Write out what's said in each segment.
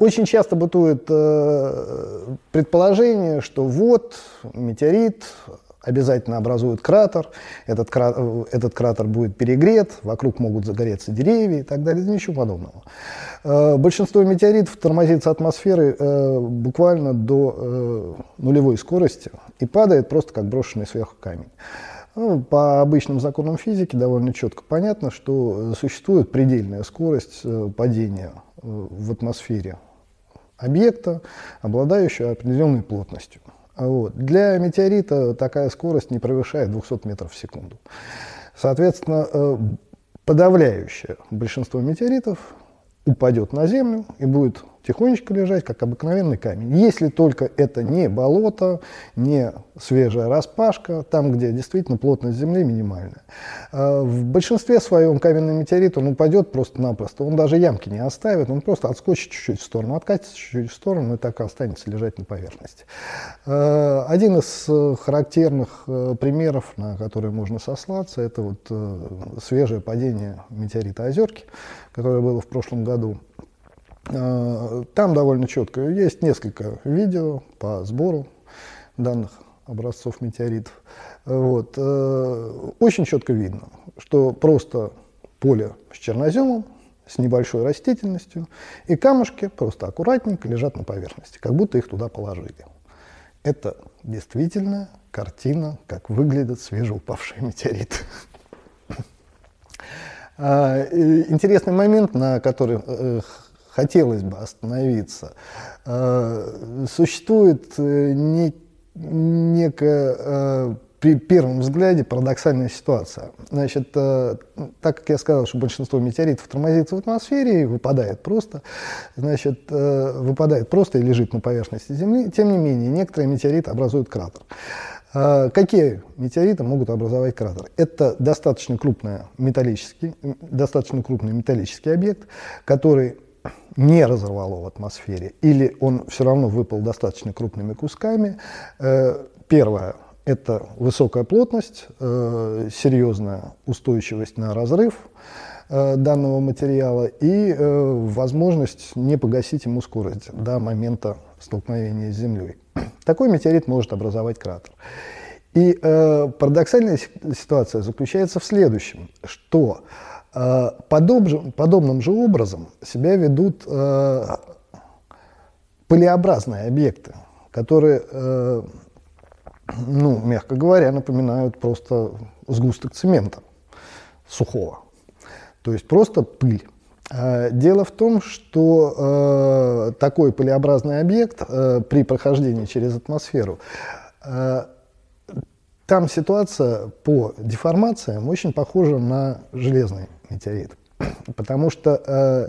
Очень часто бытует э, предположение, что вот метеорит обязательно образует кратер, этот, кратер, этот кратер будет перегрет, вокруг могут загореться деревья и так далее, ничего подобного. Э, большинство метеоритов тормозится атмосферы э, буквально до э, нулевой скорости и падает просто как брошенный сверху камень. Ну, по обычным законам физики довольно четко понятно, что существует предельная скорость падения в атмосфере объекта, обладающего определенной плотностью. Вот. Для метеорита такая скорость не превышает 200 метров в секунду. Соответственно, э, подавляющее большинство метеоритов упадет на Землю и будет тихонечко лежать, как обыкновенный камень. Если только это не болото, не свежая распашка, там, где действительно плотность земли минимальная. А в большинстве своем каменный метеорит, он упадет просто-напросто, он даже ямки не оставит, он просто отскочит чуть-чуть в сторону, откатится чуть-чуть в сторону и так и останется лежать на поверхности. А, один из э, характерных э, примеров, на которые можно сослаться, это вот э, свежее падение метеорита Озерки, которое было в прошлом году. Там довольно четко. Есть несколько видео по сбору данных образцов метеоритов. Вот. Э, очень четко видно, что просто поле с черноземом, с небольшой растительностью, и камушки просто аккуратненько лежат на поверхности, как будто их туда положили. Это действительно картина, как выглядят свежеупавшие метеориты. А, интересный момент, на который э, хотелось бы остановиться. А, существует э, не, некая а, при первом взгляде парадоксальная ситуация. Значит, э, так как я сказал, что большинство метеоритов тормозится в атмосфере и выпадает просто, значит, э, выпадает просто и лежит на поверхности Земли, тем не менее, некоторые метеориты образуют кратер. А, какие метеориты могут образовать кратер? Это достаточно, крупный металлический, достаточно крупный металлический объект, который не разорвало в атмосфере, или он все равно выпал достаточно крупными кусками. Э, первое – это высокая плотность, э, серьезная устойчивость на разрыв э, данного материала и возможность не погасить ему скорость до момента столкновения с Землей. Такой метеорит может образовать кратер. И э, парадоксальная ситуация заключается в следующем, что подоб, подобным же образом себя ведут э, пылеобразные объекты, которые, э, ну, мягко говоря, напоминают просто сгусток цемента сухого. То есть просто пыль. Э, дело в том, что э, такой пылеобразный объект э, при прохождении через атмосферу, э, там ситуация по деформациям очень похожа на железный метеорит. Потому что э,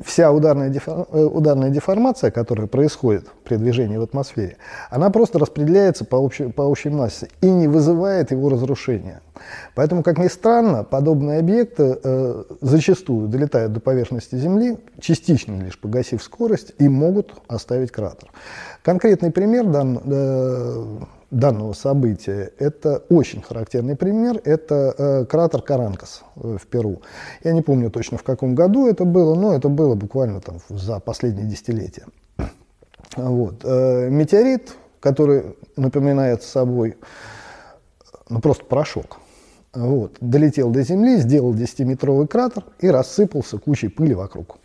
вся ударная, дефор... Э, ударная деформация, которая происходит при движении в атмосфере, она просто распределяется по общей, по общей массе и не вызывает его разрушения. Поэтому, как ни странно, подобные объекты э, зачастую долетают до поверхности Земли, частично лишь погасив скорость, и могут оставить кратер. Конкретный пример дан, э, данного события. Это очень характерный пример. Это э, кратер Каранкас э, в Перу. Я не помню точно в каком году это было, но это было буквально там за последние десятилетия. Вот. Э, метеорит, который напоминает собой ну, просто порошок. Вот. Долетел до Земли, сделал 10-метровый кратер и рассыпался кучей пыли вокруг.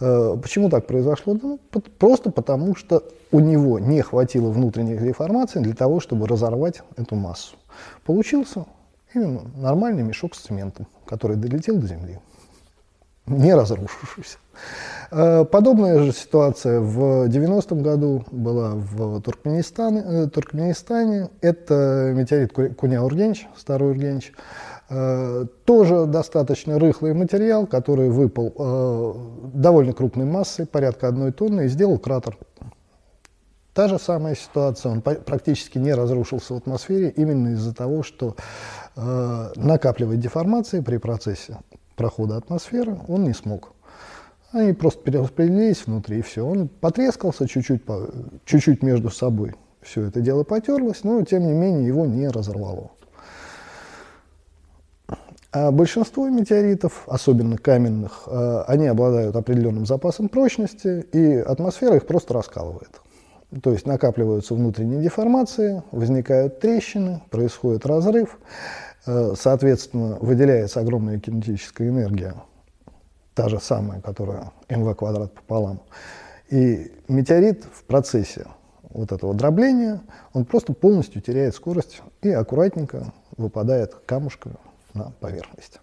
Э, почему так произошло? Ну, просто потому, что у него не хватило внутренних деформаций для того, чтобы разорвать эту массу. Получился именно нормальный мешок с цементом, который долетел до земли, не разрушившийся. Э, подобная же ситуация в 90-м году была в Туркменистане. Э, Туркменистане. Это метеорит Куня-Ургенч, старый Ургенч. Э, тоже достаточно рыхлый материал, который выпал довольно крупной массой, порядка одной тонны, и сделал кратер. Та же самая ситуация, он практически не разрушился в атмосфере именно из-за того, что накапливать деформации при процессе прохода атмосферы он не смог. Они просто перераспределились внутри, и все. Он потрескался чуть-чуть, чуть-чуть между собой. Все это дело потерлось, но тем не менее его не разорвало. А большинство метеоритов, особенно каменных, э, они обладают определенным запасом прочности, и атмосфера их просто раскалывает. То есть накапливаются внутренние деформации, возникают трещины, происходит разрыв, э, соответственно, выделяется огромная кинетическая энергия, та же самая, которая mv квадрат пополам. И метеорит в процессе вот этого дробления, он просто полностью теряет скорость и аккуратненько выпадает камушками на поверхность.